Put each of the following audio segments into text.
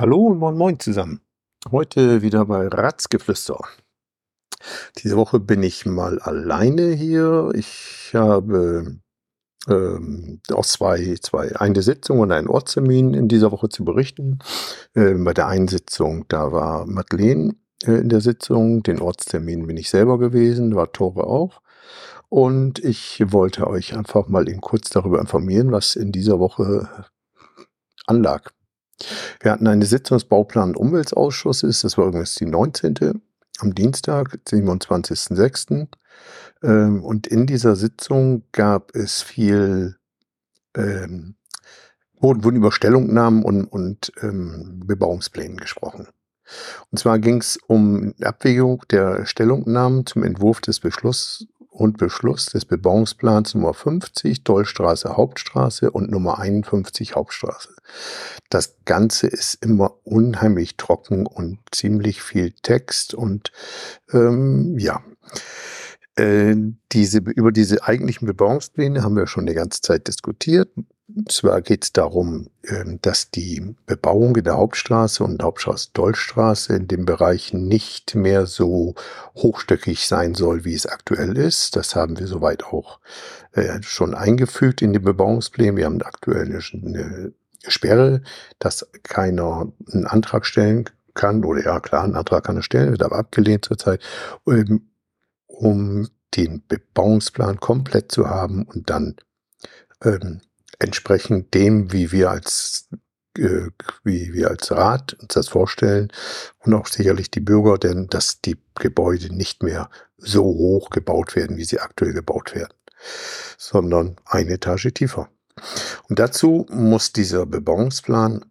Hallo und moin moin zusammen. Heute wieder bei Ratzgeflüster. Diese Woche bin ich mal alleine hier. Ich habe ähm, auch zwei, zwei, eine Sitzung und einen Ortstermin in dieser Woche zu berichten. Ähm, bei der einen Sitzung, da war Madeleine äh, in der Sitzung. Den Ortstermin bin ich selber gewesen, war Tore auch. Und ich wollte euch einfach mal eben kurz darüber informieren, was in dieser Woche anlag. Wir hatten eine Sitzung des Bauplan- und Umweltausschusses, das war übrigens die 19. am Dienstag, 27.06. Ähm, und in dieser Sitzung gab es viel, ähm, wurden, über Stellungnahmen und, und ähm, Bebauungsplänen gesprochen. Und zwar ging es um Abwägung der Stellungnahmen zum Entwurf des Beschluss und Beschluss des Bebauungsplans Nummer 50, Dollstraße Hauptstraße und Nummer 51 Hauptstraße. Das Ganze ist immer unheimlich trocken und ziemlich viel Text und ähm, ja. Äh, diese, über diese eigentlichen Bebauungspläne haben wir schon die ganze Zeit diskutiert. Zwar geht es darum, ähm, dass die Bebauung in der Hauptstraße und Hauptstraße-Dollstraße in dem Bereich nicht mehr so hochstöckig sein soll, wie es aktuell ist. Das haben wir soweit auch äh, schon eingefügt in die Bebauungspläne. Wir haben aktuell eine Sperre, dass keiner einen Antrag stellen kann, oder ja klar, einen Antrag kann er stellen, wird aber abgelehnt zurzeit, ähm, um den Bebauungsplan komplett zu haben und dann ähm, entsprechend dem, wie wir als äh, wie wir als Rat uns das vorstellen und auch sicherlich die Bürger, denn dass die Gebäude nicht mehr so hoch gebaut werden, wie sie aktuell gebaut werden, sondern eine Etage tiefer. Und dazu muss dieser Bebauungsplan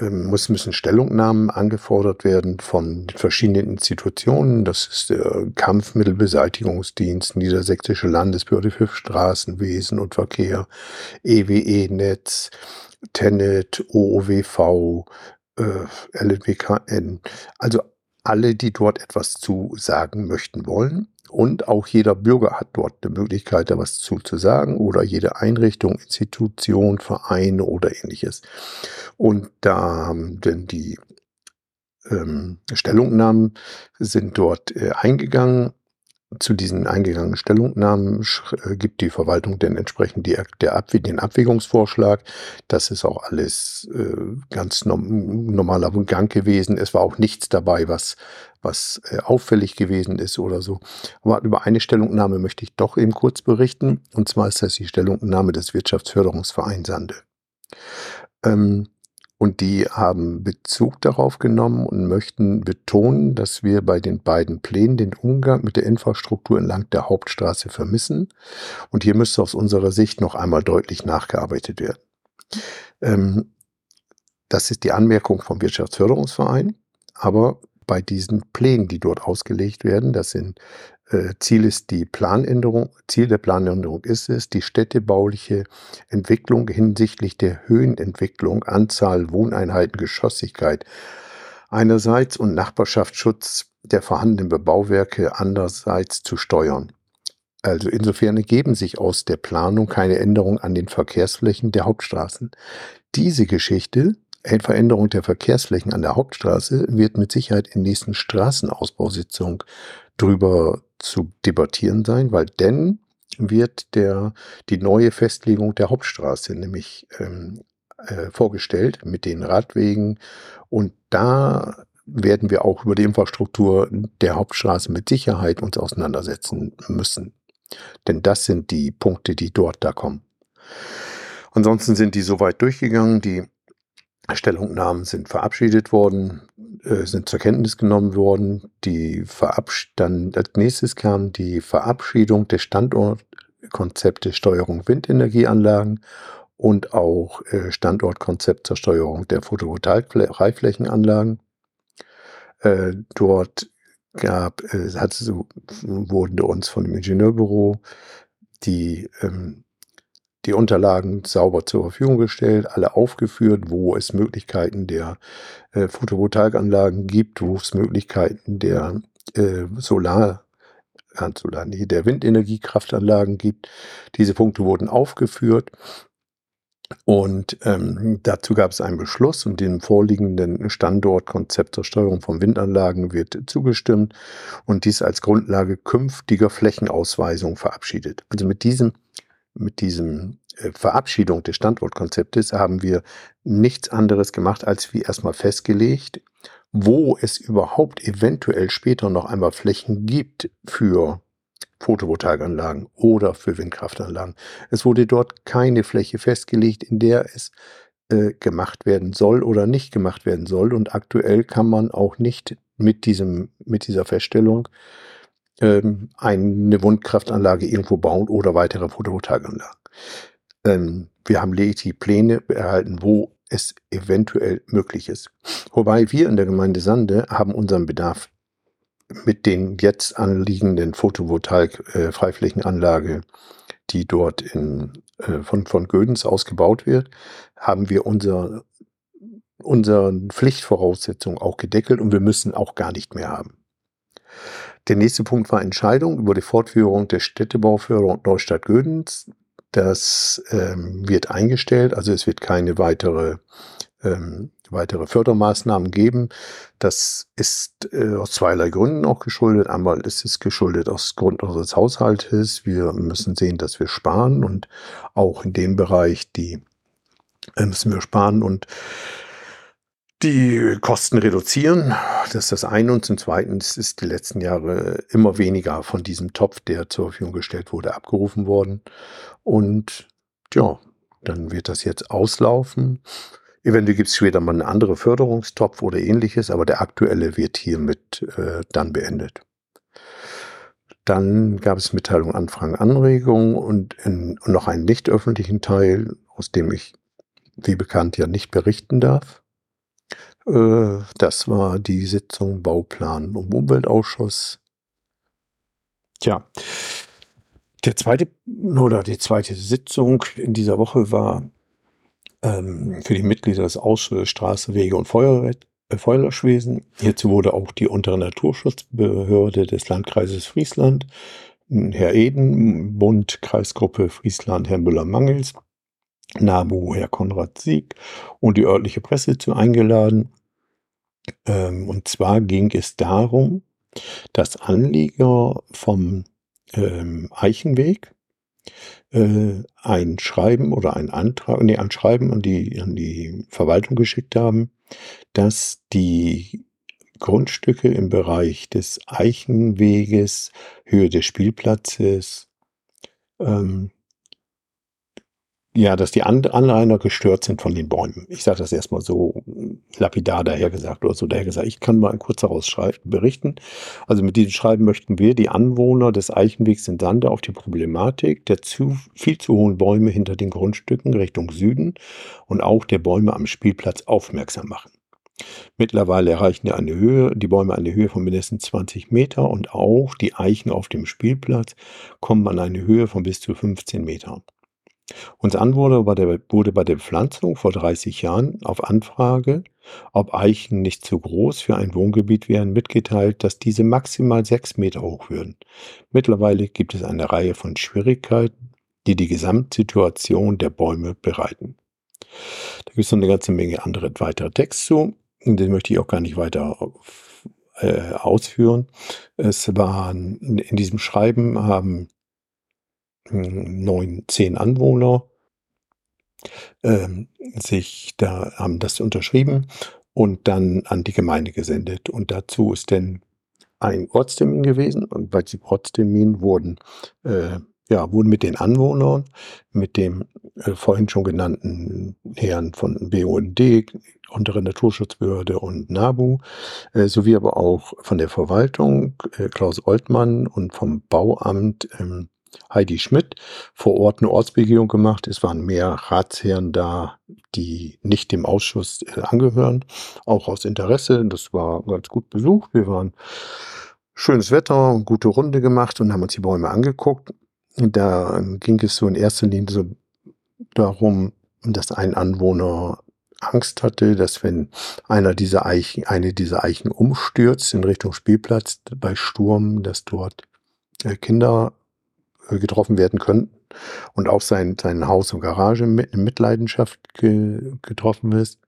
muss, müssen Stellungnahmen angefordert werden von verschiedenen Institutionen. Das ist der Kampfmittelbeseitigungsdienst, Niedersächsische Landesbehörde für Straßenwesen und Verkehr, EWE-Netz, TENET, OOWV, äh, LNWKN. Also alle, die dort etwas zu sagen möchten wollen. Und auch jeder Bürger hat dort die Möglichkeit, da was zu, zu sagen oder jede Einrichtung, Institution, Vereine oder ähnliches. Und da haben denn die ähm, Stellungnahmen sind dort äh, eingegangen zu diesen eingegangenen Stellungnahmen äh, gibt die Verwaltung denn entsprechend die, der Abwe den Abwägungsvorschlag. Das ist auch alles äh, ganz norm normaler Gang gewesen. Es war auch nichts dabei, was, was äh, auffällig gewesen ist oder so. Aber über eine Stellungnahme möchte ich doch eben kurz berichten. Und zwar ist das die Stellungnahme des Wirtschaftsförderungsvereins Sande. Ähm, und die haben Bezug darauf genommen und möchten betonen, dass wir bei den beiden Plänen den Umgang mit der Infrastruktur entlang der Hauptstraße vermissen. Und hier müsste aus unserer Sicht noch einmal deutlich nachgearbeitet werden. Ähm, das ist die Anmerkung vom Wirtschaftsförderungsverein. Aber bei diesen Plänen, die dort ausgelegt werden, das sind Ziel ist die Planänderung, Ziel der Planänderung ist es, die städtebauliche Entwicklung hinsichtlich der Höhenentwicklung, Anzahl Wohneinheiten, Geschossigkeit einerseits und Nachbarschaftsschutz der vorhandenen Bebauwerke andererseits zu steuern. Also insofern ergeben sich aus der Planung keine Änderungen an den Verkehrsflächen der Hauptstraßen. Diese Geschichte, Veränderung der Verkehrsflächen an der Hauptstraße, wird mit Sicherheit in nächsten Straßenausbausitzungen drüber zu debattieren sein, weil denn wird der, die neue Festlegung der Hauptstraße nämlich ähm, äh, vorgestellt mit den Radwegen und da werden wir auch über die Infrastruktur der Hauptstraße mit Sicherheit uns auseinandersetzen müssen. Denn das sind die Punkte, die dort da kommen. Ansonsten sind die soweit durchgegangen. Die Stellungnahmen sind verabschiedet worden, sind zur Kenntnis genommen worden. Die Verabsch als nächstes kam die Verabschiedung des Standortkonzeptes Steuerung Windenergieanlagen und auch äh, Standortkonzept zur Steuerung der Photovoltaik-Freiflächenanlagen. Äh, dort gab, äh, hat, wurden uns von dem Ingenieurbüro die ähm, die Unterlagen sauber zur Verfügung gestellt, alle aufgeführt, wo es Möglichkeiten der äh, Photovoltaikanlagen gibt, wo es Möglichkeiten der äh, Solar, äh, Solar nee, der Windenergiekraftanlagen gibt. Diese Punkte wurden aufgeführt Und ähm, dazu gab es einen Beschluss und dem vorliegenden Standortkonzept zur Steuerung von Windanlagen wird zugestimmt und dies als Grundlage künftiger Flächenausweisung verabschiedet. Also mit diesem, mit diesem äh, Verabschiedung des Standortkonzeptes haben wir nichts anderes gemacht, als wie erstmal festgelegt, wo es überhaupt eventuell später noch einmal Flächen gibt für Photovoltaikanlagen oder für Windkraftanlagen. Es wurde dort keine Fläche festgelegt, in der es äh, gemacht werden soll oder nicht gemacht werden soll. Und aktuell kann man auch nicht mit, diesem, mit dieser Feststellung ähm, eine Windkraftanlage irgendwo bauen oder weitere Photovoltaikanlagen. Ähm, wir haben lediglich Pläne erhalten, wo es eventuell möglich ist. Wobei wir in der Gemeinde Sande haben unseren Bedarf mit den jetzt anliegenden Photovoltaik-Freiflächenanlage, die dort in, äh, von, von Gödens ausgebaut wird, haben wir unser, unsere Pflichtvoraussetzungen auch gedeckelt und wir müssen auch gar nicht mehr haben. Der nächste Punkt war Entscheidung über die Fortführung der Städtebauförderung Neustadt Gödens. Das ähm, wird eingestellt, also es wird keine weitere ähm, weitere Fördermaßnahmen geben. Das ist äh, aus zweierlei Gründen auch geschuldet. Einmal ist es geschuldet aus Grund unseres Haushaltes. Wir müssen sehen, dass wir sparen und auch in dem Bereich die äh, müssen wir sparen und die Kosten reduzieren. Das ist das eine. Und zum Zweiten ist die letzten Jahre immer weniger von diesem Topf, der zur Verfügung gestellt wurde, abgerufen worden. Und ja, dann wird das jetzt auslaufen. Eventuell gibt es später mal einen anderen Förderungstopf oder ähnliches, aber der aktuelle wird hiermit äh, dann beendet. Dann gab es Mitteilung, Anfragen, Anregungen und, in, und noch einen nicht öffentlichen Teil, aus dem ich, wie bekannt, ja nicht berichten darf. Äh, das war die Sitzung Bauplan und Umweltausschuss. Tja, der zweite oder die zweite Sitzung in dieser Woche war ähm, für die Mitglieder des Ausschusses Straße, Wege und Feuerwehr, äh, Feuerlöschwesen. Hierzu wurde auch die untere Naturschutzbehörde des Landkreises Friesland, Herr Eden, Bund, Kreisgruppe Friesland, Herr Müller-Mangels, NABU, Herr Konrad Sieg und die örtliche Presse zu eingeladen. Ähm, und zwar ging es darum, dass Anlieger vom ähm, Eichenweg äh, ein Schreiben oder ein Antrag, nee, ein Schreiben an die, an die Verwaltung geschickt haben, dass die Grundstücke im Bereich des Eichenweges, Höhe des Spielplatzes, ähm, ja, dass die Anrainer gestört sind von den Bäumen. Ich sage das erstmal so lapidar dahergesagt oder so dahergesagt. Ich kann mal kurz daraus berichten. Also mit diesem Schreiben möchten wir die Anwohner des Eichenwegs in Sande auf die Problematik der zu, viel zu hohen Bäume hinter den Grundstücken Richtung Süden und auch der Bäume am Spielplatz aufmerksam machen. Mittlerweile erreichen eine Höhe, die Bäume eine Höhe von mindestens 20 Meter und auch die Eichen auf dem Spielplatz kommen an eine Höhe von bis zu 15 Metern. Uns Anwohner wurde bei der Pflanzung vor 30 Jahren auf Anfrage, ob Eichen nicht zu groß für ein Wohngebiet wären, mitgeteilt, dass diese maximal sechs Meter hoch würden. Mittlerweile gibt es eine Reihe von Schwierigkeiten, die die Gesamtsituation der Bäume bereiten. Da gibt es noch eine ganze Menge andere weitere Text zu. Den möchte ich auch gar nicht weiter äh, ausführen. Es waren in diesem Schreiben haben neun, zehn Anwohner ähm, sich da haben das unterschrieben und dann an die Gemeinde gesendet. Und dazu ist dann ein Ortstermin gewesen und bei diesem Ortstermin wurden äh, ja, wurden mit den Anwohnern, mit dem äh, vorhin schon genannten Herrn von BUND, untere Naturschutzbehörde und NABU, äh, sowie aber auch von der Verwaltung, äh, Klaus Oltmann und vom Bauamt, ähm, Heidi Schmidt vor Ort eine Ortsbegehung gemacht. Es waren mehr Ratsherren da, die nicht dem Ausschuss äh, angehören, auch aus Interesse. Das war ganz gut besucht. Wir waren schönes Wetter, gute Runde gemacht und haben uns die Bäume angeguckt. Da ging es so in erster Linie so darum, dass ein Anwohner Angst hatte, dass wenn einer dieser Eichen, eine dieser Eichen umstürzt in Richtung Spielplatz bei Sturm, dass dort äh, Kinder getroffen werden könnten. und auch sein, sein Haus und Garage mit, in Mitleidenschaft ge, getroffen ist.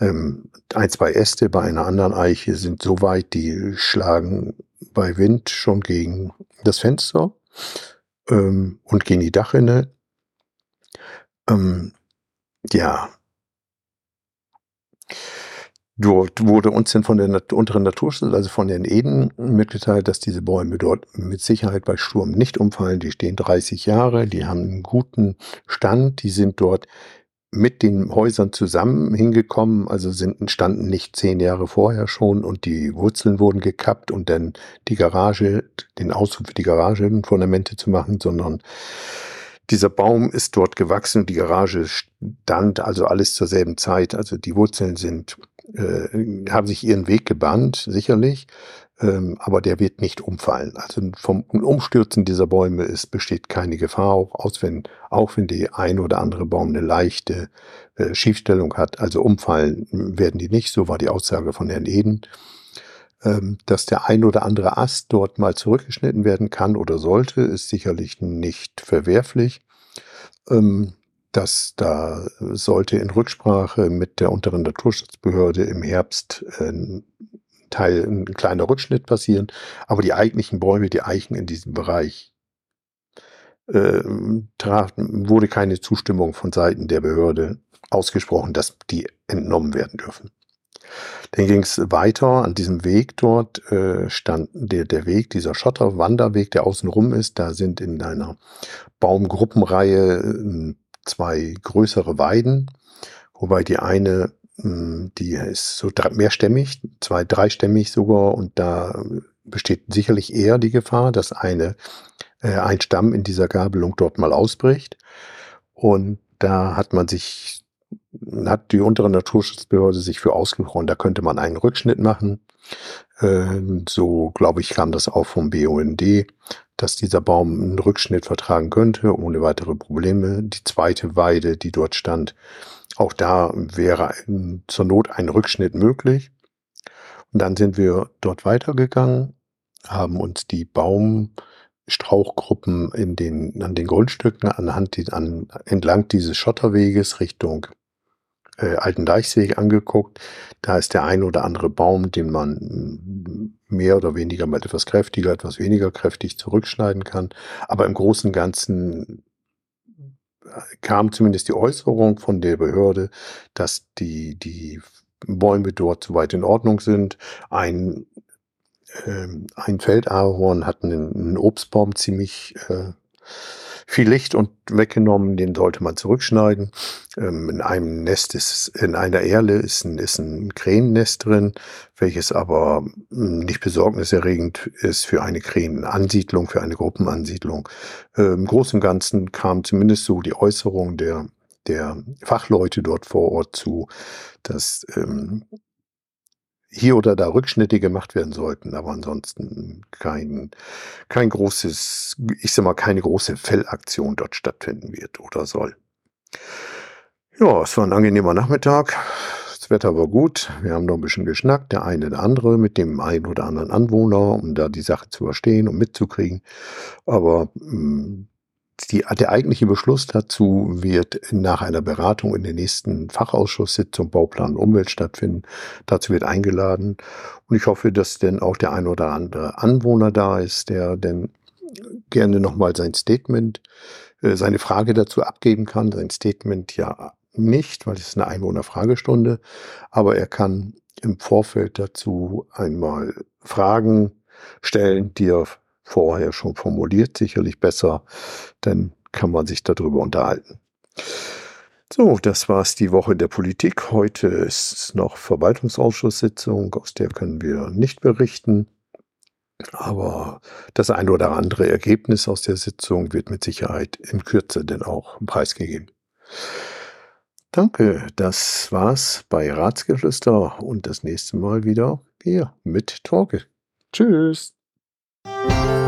Ähm, ein, zwei Äste bei einer anderen Eiche sind so weit, die schlagen bei Wind schon gegen das Fenster ähm, und gegen die Dachrinne. Ähm, ja, Dort wurde uns dann von der Nat unteren Naturschutz, also von den Eden, mitgeteilt, dass diese Bäume dort mit Sicherheit bei Sturm nicht umfallen. Die stehen 30 Jahre, die haben einen guten Stand, die sind dort mit den Häusern zusammen hingekommen, also sind, standen nicht zehn Jahre vorher schon und die Wurzeln wurden gekappt und dann die Garage, den Auszug für die Garage, Fundamente zu machen, sondern dieser Baum ist dort gewachsen und die Garage stand also alles zur selben Zeit. Also die Wurzeln sind äh, haben sich ihren Weg gebannt, sicherlich, ähm, aber der wird nicht umfallen. Also vom Umstürzen dieser Bäume ist, besteht keine Gefahr, auch, wenn, auch wenn die ein oder andere Baum eine leichte äh, Schiefstellung hat. Also umfallen werden die nicht, so war die Aussage von Herrn Eden. Ähm, dass der ein oder andere Ast dort mal zurückgeschnitten werden kann oder sollte, ist sicherlich nicht verwerflich. Ähm, dass da sollte in Rücksprache mit der unteren Naturschutzbehörde im Herbst ein Teil, ein kleiner Rückschnitt passieren. Aber die eigentlichen Bäume, die Eichen in diesem Bereich, äh, wurde keine Zustimmung von Seiten der Behörde ausgesprochen, dass die entnommen werden dürfen. Dann ging es weiter. An diesem Weg dort äh, stand der, der Weg, dieser Schotterwanderweg, der außen rum ist. Da sind in einer Baumgruppenreihe äh, zwei größere Weiden, wobei die eine, hm, die ist so mehrstämmig, zwei, dreistämmig sogar, und da besteht sicherlich eher die Gefahr, dass eine, äh, ein Stamm in dieser Gabelung dort mal ausbricht. Und da hat man sich, hat die untere Naturschutzbehörde sich für ausgesprochen, da könnte man einen Rückschnitt machen. Äh, so, glaube ich, kam das auch vom BUND, dass dieser Baum einen Rückschnitt vertragen könnte, ohne weitere Probleme. Die zweite Weide, die dort stand, auch da wäre zur Not ein Rückschnitt möglich. Und dann sind wir dort weitergegangen, haben uns die Baumstrauchgruppen in den, an den Grundstücken anhand, an, entlang dieses Schotterweges Richtung äh, Alten Deichsweg angeguckt. Da ist der ein oder andere Baum, den man mehr oder weniger mal etwas kräftiger, etwas weniger kräftig zurückschneiden kann. Aber im Großen und Ganzen äh, kam zumindest die Äußerung von der Behörde, dass die, die Bäume dort soweit in Ordnung sind. Ein, äh, ein Feldahorn hat einen, einen Obstbaum ziemlich äh, viel Licht und weggenommen, den sollte man zurückschneiden. Ähm, in einem Nest ist, in einer Erle ist ein, ist ein Krähennest drin, welches aber hm, nicht besorgniserregend ist für eine Krähenansiedlung, für eine Gruppenansiedlung. Ähm, Im Großen und Ganzen kam zumindest so die Äußerung der der Fachleute dort vor Ort zu, dass ähm, hier oder da Rückschnitte gemacht werden sollten, aber ansonsten kein, kein großes, ich sag mal, keine große Fellaktion dort stattfinden wird oder soll. Ja, es war ein angenehmer Nachmittag. Das Wetter war gut. Wir haben noch ein bisschen geschnackt, der eine oder andere mit dem einen oder anderen Anwohner, um da die Sache zu verstehen und mitzukriegen. Aber mh, hm, die, der eigentliche Beschluss dazu wird nach einer Beratung in der nächsten Fachausschusssitzung Bauplan und Umwelt stattfinden. Dazu wird eingeladen. Und ich hoffe, dass denn auch der ein oder andere Anwohner da ist, der denn gerne nochmal sein Statement, äh, seine Frage dazu abgeben kann. Sein Statement ja nicht, weil es ist eine Einwohnerfragestunde, aber er kann im Vorfeld dazu einmal Fragen stellen, die er vorher schon formuliert, sicherlich besser, dann kann man sich darüber unterhalten. So, das war's die Woche der Politik. Heute ist noch Verwaltungsausschusssitzung, aus der können wir nicht berichten. Aber das ein oder andere Ergebnis aus der Sitzung wird mit Sicherheit in Kürze denn auch preisgegeben. Danke, das war's bei Ratsgeflüster und das nächste Mal wieder hier mit Torge. Tschüss. thank you.